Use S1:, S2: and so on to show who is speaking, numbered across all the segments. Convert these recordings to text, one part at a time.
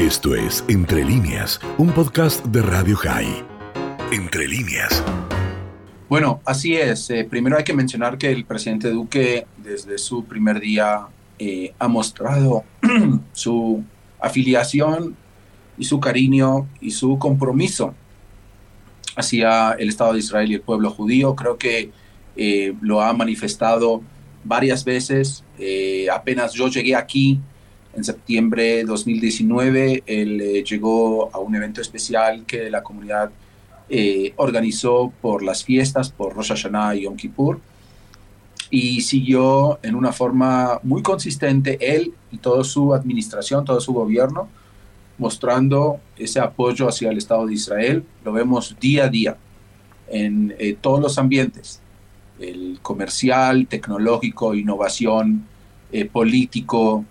S1: Esto es Entre líneas, un podcast de Radio High. Entre líneas.
S2: Bueno, así es. Eh, primero hay que mencionar que el presidente Duque desde su primer día eh, ha mostrado su afiliación y su cariño y su compromiso hacia el Estado de Israel y el pueblo judío. Creo que eh, lo ha manifestado varias veces. apenas yo llegué aquí en septiembre de 2019, él eh, llegó a un evento especial que la comunidad eh, organizó por las fiestas, por Rosh Hashanah y Yom Kippur, y siguió en una forma muy consistente él y toda su administración, todo su gobierno, mostrando ese apoyo hacia el Estado de Israel. Lo vemos día a día en eh, todos los ambientes, el comercial, tecnológico, innovación, político,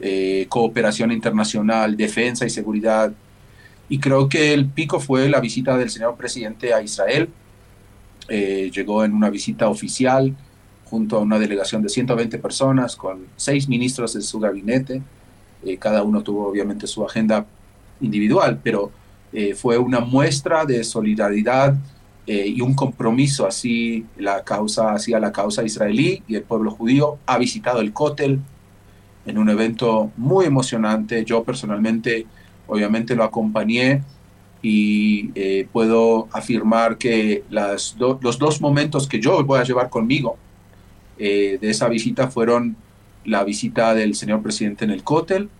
S2: eh, cooperación internacional, defensa y seguridad. Y creo que el pico fue la visita del señor presidente a Israel. Eh, llegó en una visita oficial junto a una delegación de 120 personas con seis ministros de su gabinete. Eh, cada uno tuvo obviamente su agenda individual, pero fue una muestra de solidaridad y un compromiso así la causa hacia la causa israelí y el pueblo judío. Ha visitado el Kotel, en un evento muy emocionante. Yo personalmente, obviamente, lo acompañé y eh, puedo afirmar que las los dos momentos que yo voy a llevar conmigo eh, de esa visita fueron la visita del señor presidente en el Kotel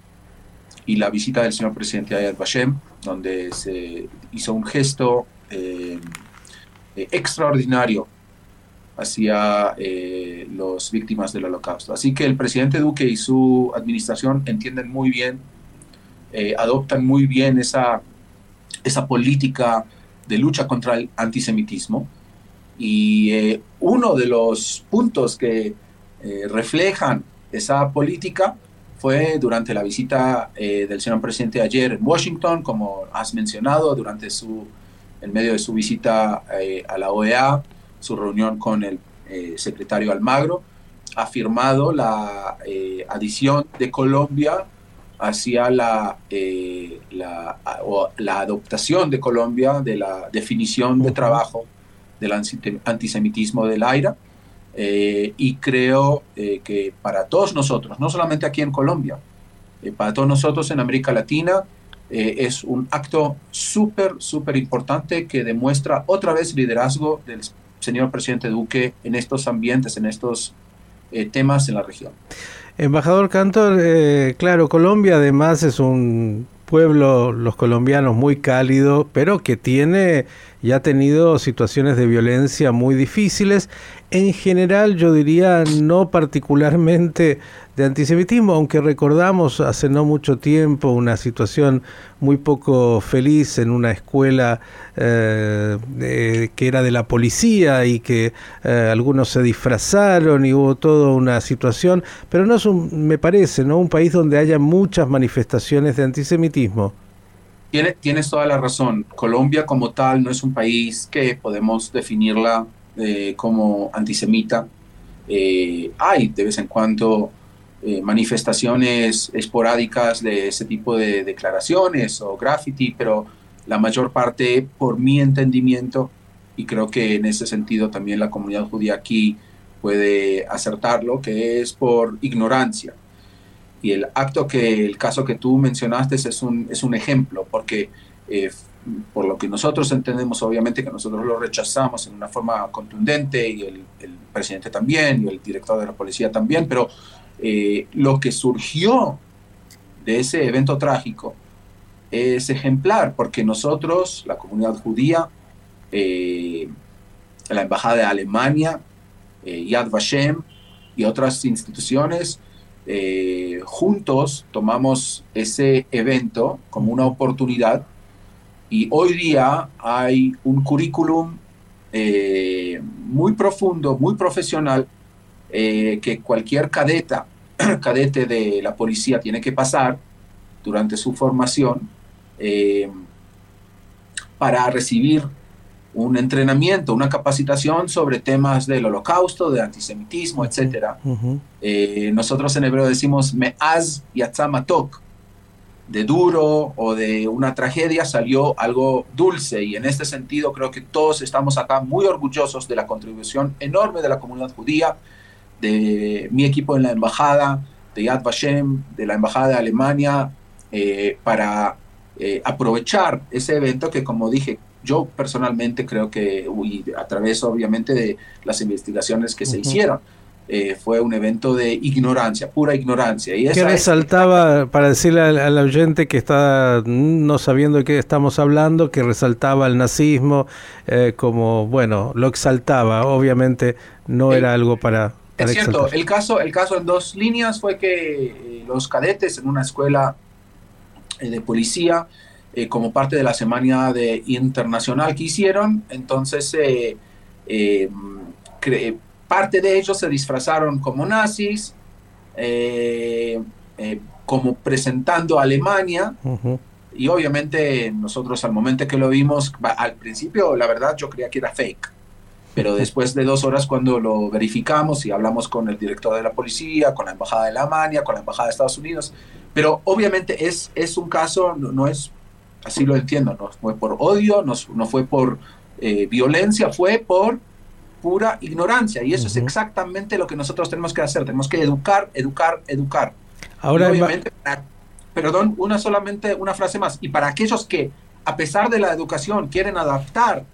S2: y la visita del señor presidente a Yad Vashem, donde se hizo un gesto eh, extraordinario hacia eh, las víctimas del holocausto. Así que el presidente Duque y su administración entienden muy bien, eh, adoptan muy bien esa, esa política de lucha contra el antisemitismo. Y eh, uno de los puntos que eh, reflejan esa política fue durante la visita del señor presidente ayer en Washington, como has mencionado, durante su, en medio de su visita a la OEA, su reunión con el eh, secretario Almagro, ha firmado la eh, adición de Colombia hacia la, eh, la, la, adoptación de Colombia de la definición de trabajo del antisemitismo del AIRA. y creo que para todos nosotros, no solamente aquí en Colombia, para todos nosotros en América Latina, es un acto súper, súper importante que demuestra otra vez liderazgo del señor presidente Duque en estos ambientes, en estos eh, temas en la región.
S3: Embajador Cantor, eh, claro, Colombia además es un pueblo, los colombianos, muy cálido, pero que tiene y ha tenido situaciones de violencia muy difíciles. En general, yo diría no particularmente de antisemitismo, aunque recordamos hace no mucho tiempo una situación muy poco feliz en una escuela eh, que era de la policía y que eh, algunos se disfrazaron y hubo toda una situación, pero no es un, me parece, ¿no? un país donde haya muchas manifestaciones de antisemitismo
S2: tienes toda la razón. Colombia como tal no es un país que podemos definirla eh, como antisemita. Eh, hay de vez en cuando eh, manifestaciones esporádicas de ese tipo de declaraciones o graffiti, pero la mayor parte, por mi entendimiento, y creo que en ese sentido también la comunidad judía aquí puede acertarlo, que es por ignorancia y el acto que, el caso que tú mencionaste es un, es un ejemplo, porque eh, por lo que nosotros entendemos, obviamente que nosotros lo rechazamos en una forma contundente y el, presidente también y el director de la policía también, pero eh, lo que surgió de ese evento trágico es ejemplar, porque nosotros, la comunidad judía, eh, la Embajada de Alemania, Yad Vashem y otras instituciones, eh, juntos tomamos ese evento como una oportunidad y hoy día hay un currículum eh, muy profundo, muy profesional, eh, que cualquier cadeta, cadete de la policía tiene que pasar durante su formación para recibir un entrenamiento, una capacitación sobre temas del holocausto, de antisemitismo, etc. Eh, nosotros en hebreo decimos me'az yatzamatok, de duro o de una tragedia salió algo dulce. Y en este sentido creo que todos estamos acá muy orgullosos de la contribución enorme de la comunidad judía, de mi equipo en la embajada, de Yad Vashem, de la embajada de Alemania, eh, para eh, aprovechar ese evento que como dije, yo personalmente creo que a través obviamente de las investigaciones que se hicieron, eh, fue un evento de ignorancia, pura ignorancia.
S3: Y ¿Qué resaltaba, para decirle al, oyente que está no sabiendo de qué estamos hablando, que resaltaba el nazismo eh, como, bueno, lo exaltaba, obviamente no era algo para...
S2: es cierto, el caso, el caso en dos líneas fue que eh, los cadetes en una escuela de policía, como parte de la semana de internacional que hicieron, entonces parte de ellos se disfrazaron como nazis, eh, eh, como presentando a Alemania. Y obviamente nosotros al momento que lo vimos, al principio la verdad yo creía que era fake. Pero después de dos horas cuando lo verificamos y hablamos con el director de la policía, con la embajada de Alemania, con la embajada de Estados Unidos, pero obviamente es, es un caso, no, es, así lo entiendo, no fue por odio, no, no fue por eh, violencia, fue por pura ignorancia. Y eso es exactamente lo que nosotros tenemos que hacer. Tenemos que educar, educar, educar. Ahora, obviamente, perdón, una solamente una frase más. Y para aquellos que, a pesar de la educación, quieren adaptar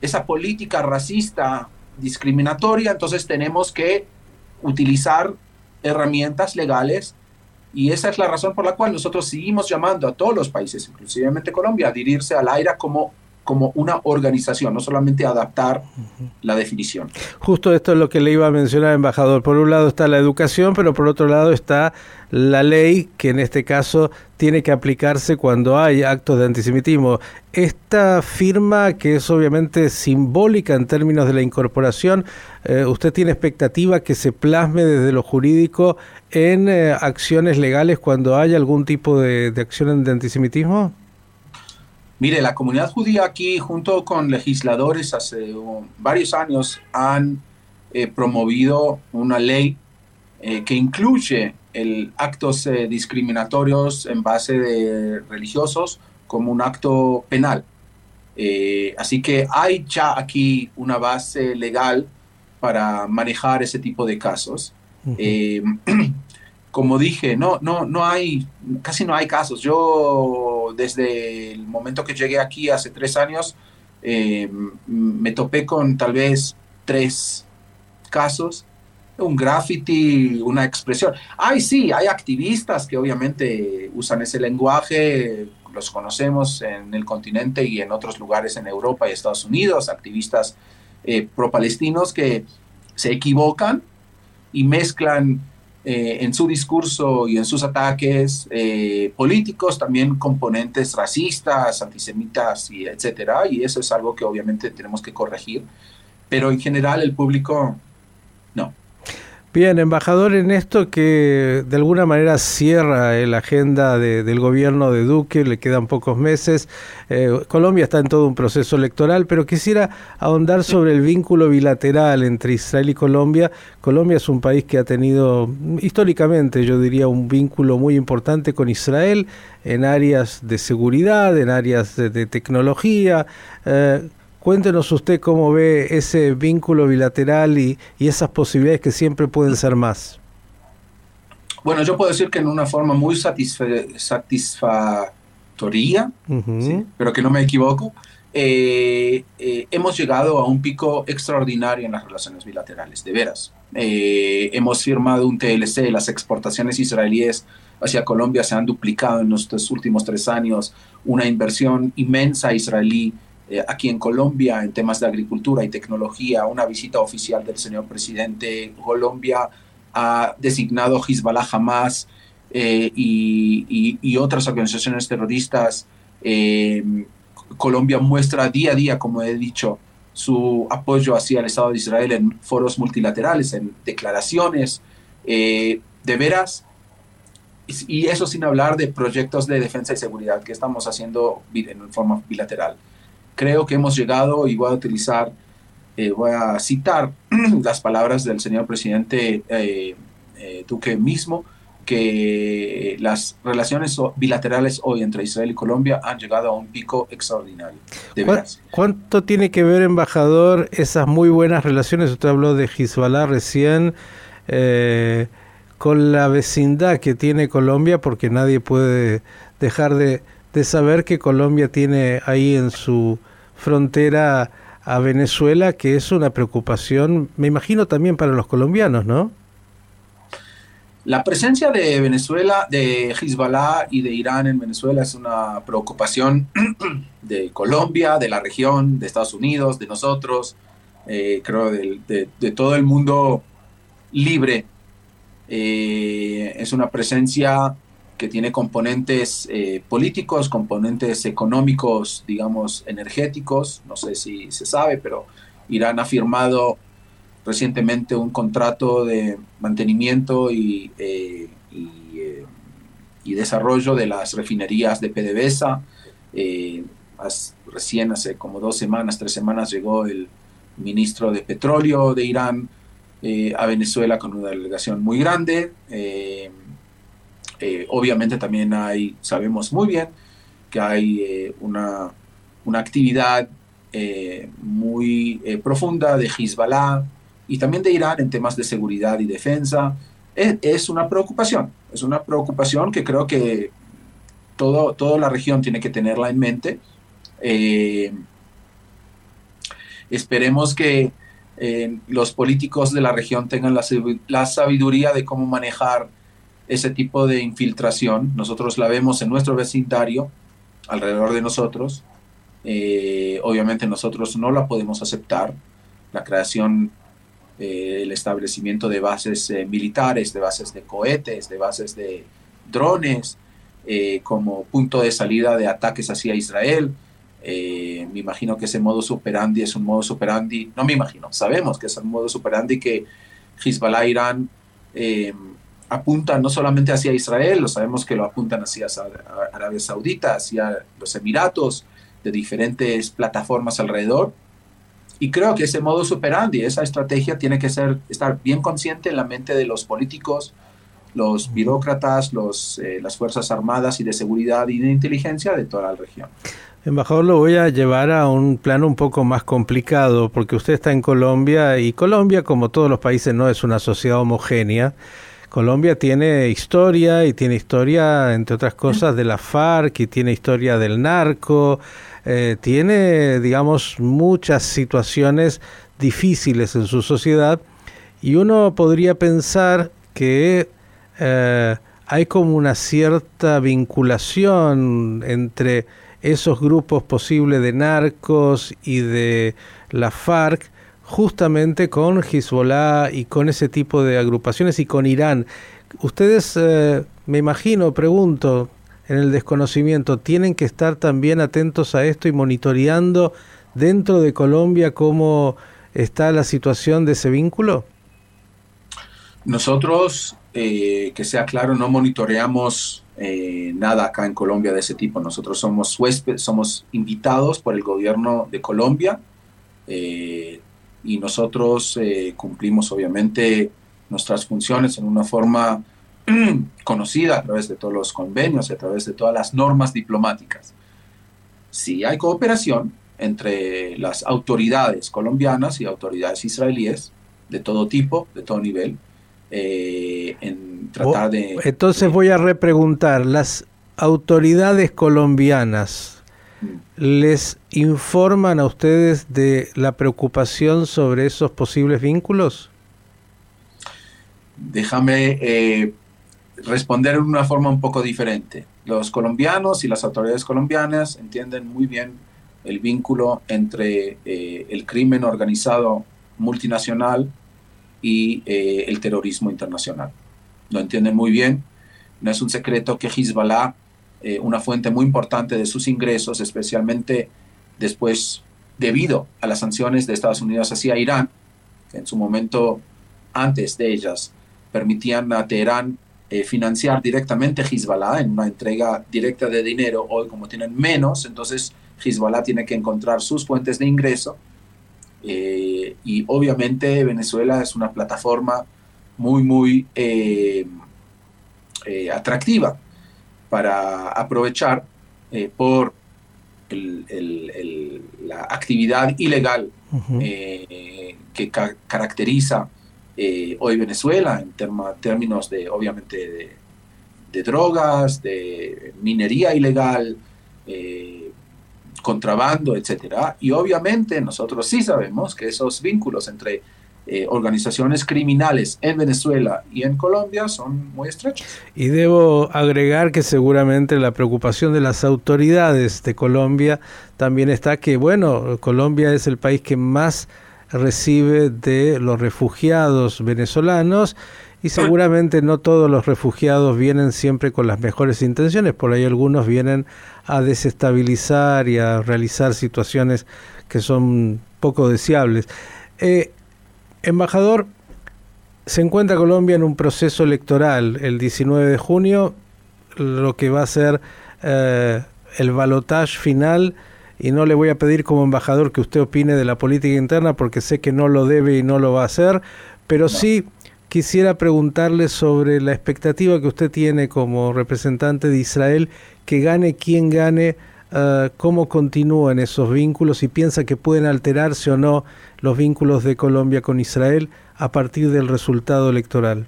S2: esa política racista, discriminatoria, entonces tenemos que utilizar herramientas legales y esa es la razón por la cual nosotros seguimos llamando a todos los países, inclusive Colombia, a adherirse al AIRA como como una organización, no solamente adaptar la definición.
S3: Justo esto es lo que le iba a mencionar, embajador. Por un lado está la educación, pero por otro lado está la ley que en este caso tiene que aplicarse cuando hay actos de antisemitismo. Esta firma, que es obviamente simbólica en términos de la incorporación, eh, ¿usted tiene expectativa que se plasme desde lo jurídico en eh, acciones legales cuando hay algún tipo de, de acción de antisemitismo?
S2: Mire, la comunidad judía aquí, junto con legisladores hace varios años, han eh, promovido una ley eh, que incluye el actos eh, discriminatorios en base de religiosos como un acto penal. así que hay ya aquí una base legal para manejar ese tipo de casos. como dije, no, no, no hay, casi no hay casos. Yo desde el momento que llegué aquí hace tres años, eh, me topé con tal vez tres casos, un graffiti, una expresión. Ay, sí, hay activistas que obviamente usan ese lenguaje, los conocemos en el continente y en otros lugares en Europa y Estados Unidos, activistas eh, pro-palestinos que se equivocan y mezclan eh, en su discurso y en sus ataques eh, políticos, también componentes racistas, antisemitas y etcétera, y eso es algo que obviamente tenemos que corregir, pero en general el público no.
S3: Bien, embajador, en esto que de alguna manera cierra la agenda del gobierno de Duque, le quedan pocos meses, eh, Colombia está en todo un proceso electoral, pero quisiera ahondar sobre el vínculo bilateral entre Israel y Colombia. Colombia es un país que ha tenido históricamente, yo diría, un vínculo muy importante con Israel en áreas de seguridad, en áreas de, tecnología. Eh, Cuéntenos usted cómo ve ese vínculo bilateral y, esas posibilidades que siempre pueden ser más.
S2: Bueno, yo puedo decir que en una forma muy satisfactoria, pero que no me equivoco, eh, eh, hemos llegado a un pico extraordinario en las relaciones bilaterales, de veras. Eh, hemos firmado un TLC, las exportaciones israelíes hacia Colombia se han duplicado en estos últimos tres años, una inversión inmensa israelí eh, aquí en Colombia en temas de agricultura y tecnología, una visita oficial del señor presidente. Colombia ha designado Hezbollah Hamas eh, y, otras organizaciones terroristas. Eh, Colombia muestra día a día, como he dicho, su apoyo hacia el Estado de Israel en foros multilaterales, en declaraciones. de veras, y eso sin hablar de proyectos de defensa y seguridad que estamos haciendo en forma bilateral creo que hemos llegado, y voy a utilizar, eh, voy a citar las palabras del señor presidente eh, eh, Duque mismo, que las relaciones bilaterales hoy entre Israel y Colombia han llegado a un pico extraordinario.
S3: ¿Cuánto tiene que ver, embajador, esas muy buenas relaciones? Usted habló de Hezbollah recién, eh, con la vecindad que tiene Colombia, porque nadie puede dejar de, de saber que Colombia tiene ahí en su frontera a Venezuela, que es una preocupación, me imagino también para los colombianos, ¿no?
S2: La presencia de Venezuela, de Hezbollah y de Irán en Venezuela es una preocupación de Colombia, de la región, de Estados Unidos, de nosotros, eh, creo de, todo el mundo libre. Eh, es una presencia que tiene componentes eh, políticos, componentes económicos, digamos, energéticos, no sé si se sabe, pero Irán ha firmado recientemente un contrato de mantenimiento y, eh, eh, desarrollo de las refinerías de PDVSA. Recién hace como dos semanas, tres semanas llegó el ministro de Petróleo de Irán a Venezuela con una delegación muy grande. Obviamente también hay, sabemos muy bien que hay una, una actividad muy profunda de Hezbollah, y también de Irán en temas de seguridad y defensa. Es, una preocupación, es una preocupación que creo que todo, toda la región tiene que tenerla en mente. Eh, esperemos que eh, los políticos de la región tengan la, sabiduría de cómo manejar ese tipo de infiltración. Nosotros la vemos en nuestro vecindario, alrededor de nosotros. Eh, obviamente nosotros no la podemos aceptar. La creación eh, el establecimiento de bases eh, militares, de bases de cohetes, de bases de drones, como punto de salida de ataques hacia Israel. me imagino que ese modo operandi es un modo operandi, no me imagino, sabemos que es un modo operandi que Hezbollah Irán apunta no solamente hacia Israel, lo sabemos que lo apuntan hacia Arabia Saudita, hacia los Emiratos, de diferentes plataformas alrededor y creo que ese modo superandi, esa estrategia tiene que ser, estar bien consciente en la mente de los políticos, los burócratas, los, eh, las Fuerzas Armadas y de Seguridad y de Inteligencia de toda la región.
S3: Embajador, lo voy a llevar a un plano un poco más complicado, porque usted está en Colombia y Colombia, como todos los países, no es una sociedad homogénea. Colombia tiene historia y tiene historia, entre otras cosas, de la FARC y tiene historia del narco, eh, tiene, digamos, muchas situaciones difíciles en su sociedad. Y uno podría pensar que eh, hay como una cierta vinculación entre esos grupos posibles de narcos y de la FARC justamente con Hezbollah y con ese tipo de agrupaciones y con Irán. Ustedes, eh, me imagino, pregunto, en el desconocimiento, tienen que estar también atentos a esto y monitoreando dentro de Colombia cómo está la situación de ese vínculo?
S2: Nosotros, eh, que sea claro, no monitoreamos eh, nada acá en Colombia de ese tipo. Nosotros somos huéspedes, somos invitados por el gobierno de Colombia eh, y nosotros cumplimos obviamente nuestras funciones en una forma conocida a través de todos los convenios, a través de todas las normas diplomáticas. Si hay cooperación entre las autoridades colombianas y autoridades israelíes de todo tipo, de todo nivel, eh, en tratar de...
S3: Entonces voy a repreguntar, ¿las autoridades colombianas mm. Les informan a ustedes de la preocupación sobre esos posibles vínculos?
S2: Déjame eh, responder de una forma un poco diferente. Los colombianos y las autoridades colombianas entienden muy bien el vínculo entre eh, el crimen organizado multinacional y eh, el terrorismo internacional. Lo entienden muy bien. No es un secreto que Hezbollah, eh, una fuente muy importante de sus ingresos, especialmente después debido a las sanciones de Estados Unidos hacia Irán, que en su momento antes de ellas permitían a Teherán eh, financiar directamente Hezbollah en una entrega directa de dinero. Hoy como tienen menos, entonces Hezbollah tiene que encontrar sus fuentes de ingreso. Eh, y obviamente Venezuela es una plataforma muy, muy, atractiva para aprovechar por la actividad ilegal que caracteriza hoy Venezuela en términos de, obviamente, de, drogas, de minería ilegal, contrabando, etcétera. Y obviamente nosotros sí sabemos que esos vínculos entre eh, organizaciones criminales en Venezuela y en Colombia son muy estrechos.
S3: Y debo agregar que seguramente la preocupación de las autoridades de Colombia también está que, bueno, Colombia es el país que más recibe de los refugiados venezolanos y seguramente no todos los refugiados vienen siempre con las mejores intenciones, por ahí algunos vienen a desestabilizar y a realizar situaciones que son poco deseables. Eh, embajador, se encuentra Colombia en un proceso electoral. El 19 de junio, lo que va a ser eh, el balotaje final. Y no le voy a pedir como embajador que usted opine de la política interna porque sé que no lo debe y no lo va a hacer, pero sí quisiera preguntarle sobre la expectativa que usted tiene como representante de Israel, que gane quien gane, uh, cómo continúan esos vínculos y piensa que pueden alterarse o no los vínculos de Colombia con Israel a partir del resultado electoral.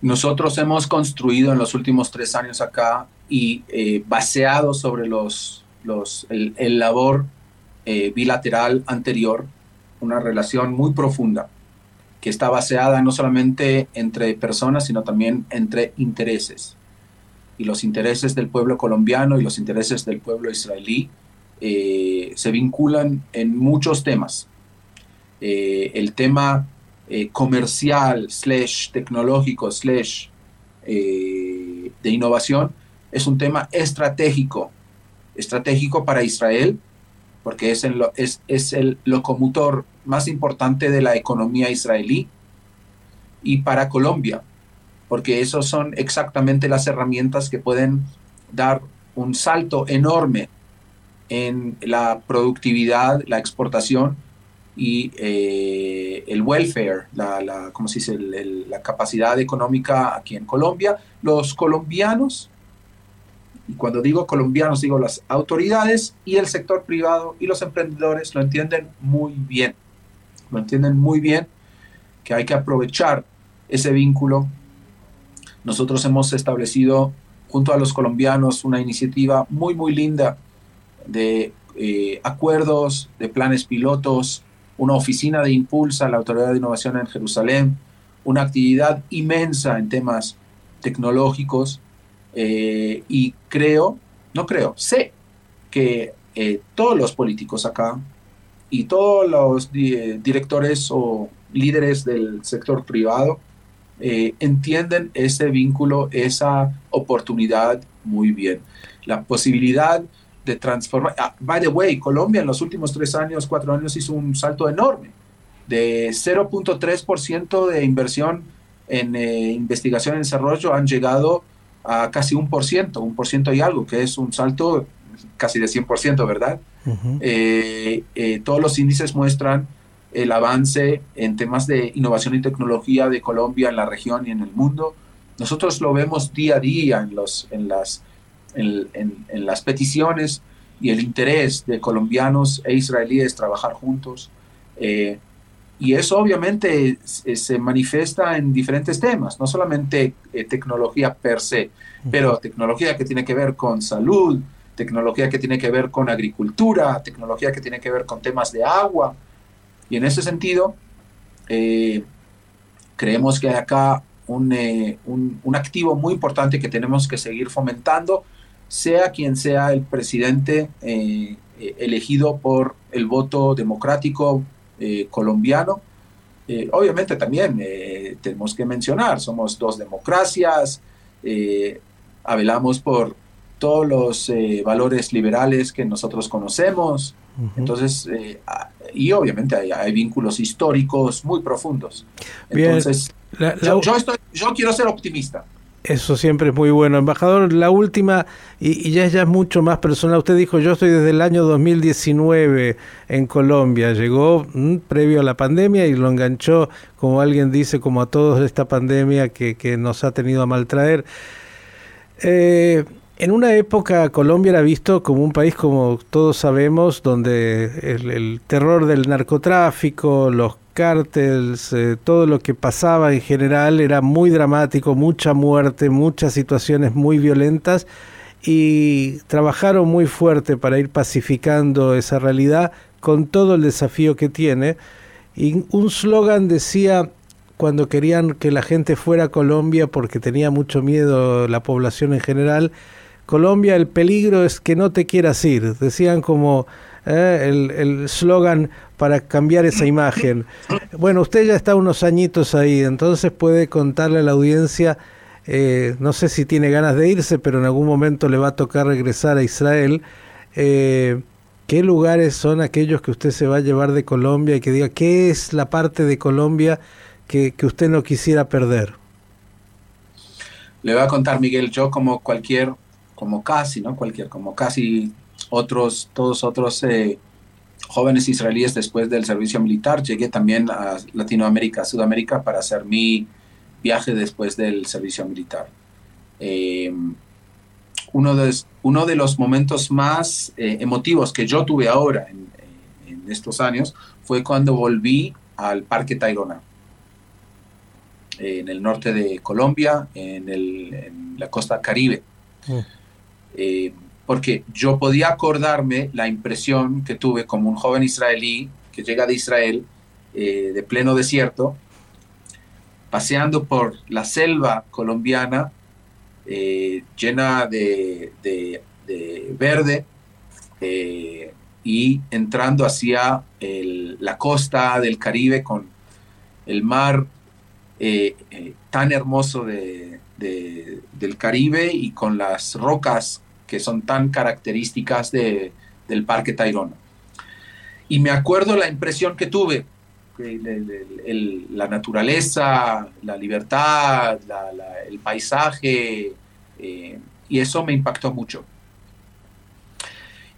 S2: Nosotros hemos construido en los últimos tres años acá y eh, baseado sobre los, los, el, labor eh, bilateral anterior, una relación muy profunda que está baseada no solamente entre personas, sino también entre intereses. Y los intereses del pueblo colombiano y los intereses del pueblo israelí eh, se vinculan en muchos temas. Eh, el tema eh, comercial, slash tecnológico, slash de innovación, es un tema estratégico, estratégico para Israel, porque es es, es el locomotor más importante de la economía israelí, y para Colombia, porque esos son exactamente las herramientas que pueden dar un salto enorme en la productividad, la exportación y eh, el welfare, la, la, ¿cómo se dice? la capacidad económica aquí en Colombia. Los colombianos y cuando digo colombianos, digo las autoridades y el sector privado y los emprendedores lo entienden muy bien. Lo entienden muy bien que hay que aprovechar ese vínculo. Nosotros hemos establecido junto a los colombianos una iniciativa muy, muy linda de eh, acuerdos, de planes pilotos, una oficina de impulsa a la Autoridad de Innovación en Jerusalén, una actividad inmensa en temas tecnológicos eh, y creo, no creo, sé que eh, todos los políticos acá y todos los directores o líderes del sector privado eh, entienden ese vínculo, esa oportunidad muy bien. La posibilidad de transformar. Ah, by the way, Colombia en los últimos tres años, cuatro años hizo un salto enorme de 0.3% de inversión en investigación y desarrollo han llegado a casi un por ciento, un por ciento y algo, que es un salto casi de 100%, ¿verdad? Eh, eh, todos los índices muestran el avance en temas de innovación y tecnología de Colombia en la región y en el mundo. Nosotros lo vemos día a día en, los, en, las, en, en las peticiones y el interés de colombianos e israelíes trabajar juntos. Eh, y eso obviamente se manifiesta en diferentes temas, no solamente eh, tecnología per se, pero tecnología que tiene que ver con salud, tecnología que tiene que ver con agricultura, tecnología que tiene que ver con temas de agua. Y en ese sentido, eh, creemos que hay acá eh, un, un, activo muy importante que tenemos que seguir fomentando, sea quien sea el presidente elegido por el voto democrático eh, colombiano. Eh, obviamente también eh, tenemos que mencionar, somos dos democracias, hablamos por todos los valores liberales que nosotros conocemos, entonces, y obviamente hay, vínculos históricos muy profundos. Entonces, yo, yo, estoy, yo quiero ser optimista.
S3: Eso siempre es muy bueno. Embajador, la última, y, ya, ya es mucho más personal. Usted dijo, yo estoy desde el año 2019 en Colombia. Llegó mm, previo a la pandemia y lo enganchó, como alguien dice, como a todos esta pandemia que, que nos ha tenido a maltraer. Eh, en una época Colombia era visto como un país, como todos sabemos, donde el, terror del narcotráfico, los cárteles, eh, todo lo que pasaba en general era muy dramático, mucha muerte, muchas situaciones muy violentas y trabajaron muy fuerte para ir pacificando esa realidad con todo el desafío que tiene. Y un slogan decía, cuando querían que la gente fuera a Colombia porque tenía mucho miedo la población en general, Colombia el peligro es que no te quieras ir. Decían como eh, el slogan para cambiar esa imagen. Bueno, usted ya está unos añitos ahí, entonces puede contarle a la audiencia, eh, no sé si tiene ganas de irse, pero en algún momento le va a tocar regresar a Israel. Eh, ¿Qué lugares son aquellos que usted se va a llevar de Colombia y que diga qué es la parte de Colombia que, que usted no quisiera perder?
S2: Le voy a contar, Miguel, yo como cualquier como casi, ¿no? Cualquier, como casi otros, todos otros eh, jóvenes israelíes después del servicio militar, llegué también a Latinoamérica, Sudamérica para hacer mi viaje después del servicio militar. Em, uno, de, uno de los momentos más eh, emotivos que yo tuve ahora en, estos años fue cuando volví al Parque Tayrona, en el norte de Colombia, en, en la costa caribe. Mm. Eh, porque yo podía acordarme la impresión que tuve como un joven israelí que llega de Israel, eh, de pleno desierto, paseando por la selva colombiana eh, llena de, verde y entrando hacia la costa del Caribe con el mar tan hermoso de, del Caribe y con las rocas que son tan características de, del Parque Tayrona. Y me acuerdo la impresión que tuve, la naturaleza, la libertad, el paisaje, eh, y eso me impactó mucho.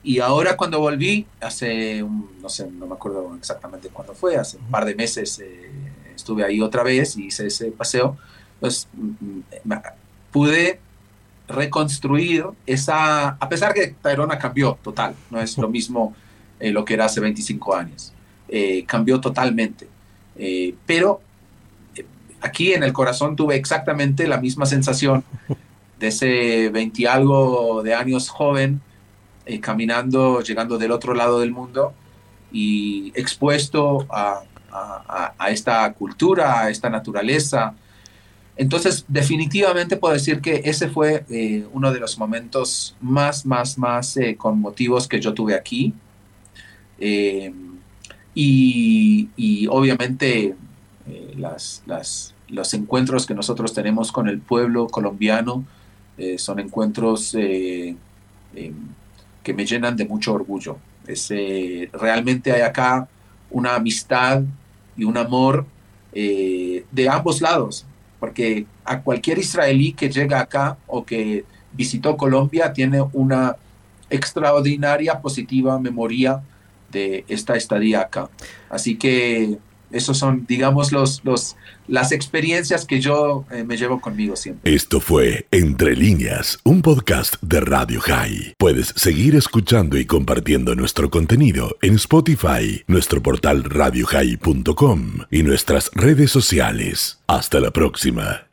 S2: Y ahora cuando volví, hace, no sé, no me acuerdo exactamente cuándo fue, hace un par de meses eh, estuve ahí otra vez y hice ese paseo, pues pude reconstruir esa, a pesar que Tayrona cambió total, no es lo mismo eh, lo que era hace 25 años, eh, cambió totalmente, eh, pero aquí en el corazón tuve exactamente la misma sensación de ese 20 algo de años joven, caminando, llegando del otro lado del mundo y expuesto a, a esta cultura, a esta naturaleza, entonces, definitivamente puedo decir que ese fue eh, uno de los momentos más, más, más eh, conmotivos que yo tuve aquí. Eh, y, obviamente los encuentros que nosotros tenemos con el pueblo colombiano son encuentros que me llenan de mucho orgullo. realmente hay acá una amistad y un amor de ambos lados porque a cualquier israelí que llega acá o que visitó Colombia tiene una extraordinaria positiva memoria de esta estadía acá. Así que esos son, digamos, los, los, las experiencias que yo eh, me llevo conmigo siempre.
S1: Esto fue Entre líneas, un podcast de Radio High. Puedes seguir escuchando y compartiendo nuestro contenido en Spotify, nuestro portal radiohigh.com y nuestras redes sociales. Hasta la próxima.